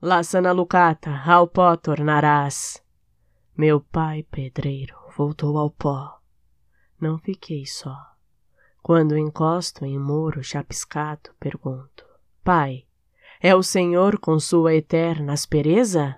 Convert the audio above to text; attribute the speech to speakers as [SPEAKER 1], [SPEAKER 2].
[SPEAKER 1] Laça na lucata, ao pó tornarás. Meu pai, pedreiro, voltou ao pó. Não fiquei só. Quando encosto em muro chapiscado, pergunto: Pai, é o Senhor com sua eterna aspereza?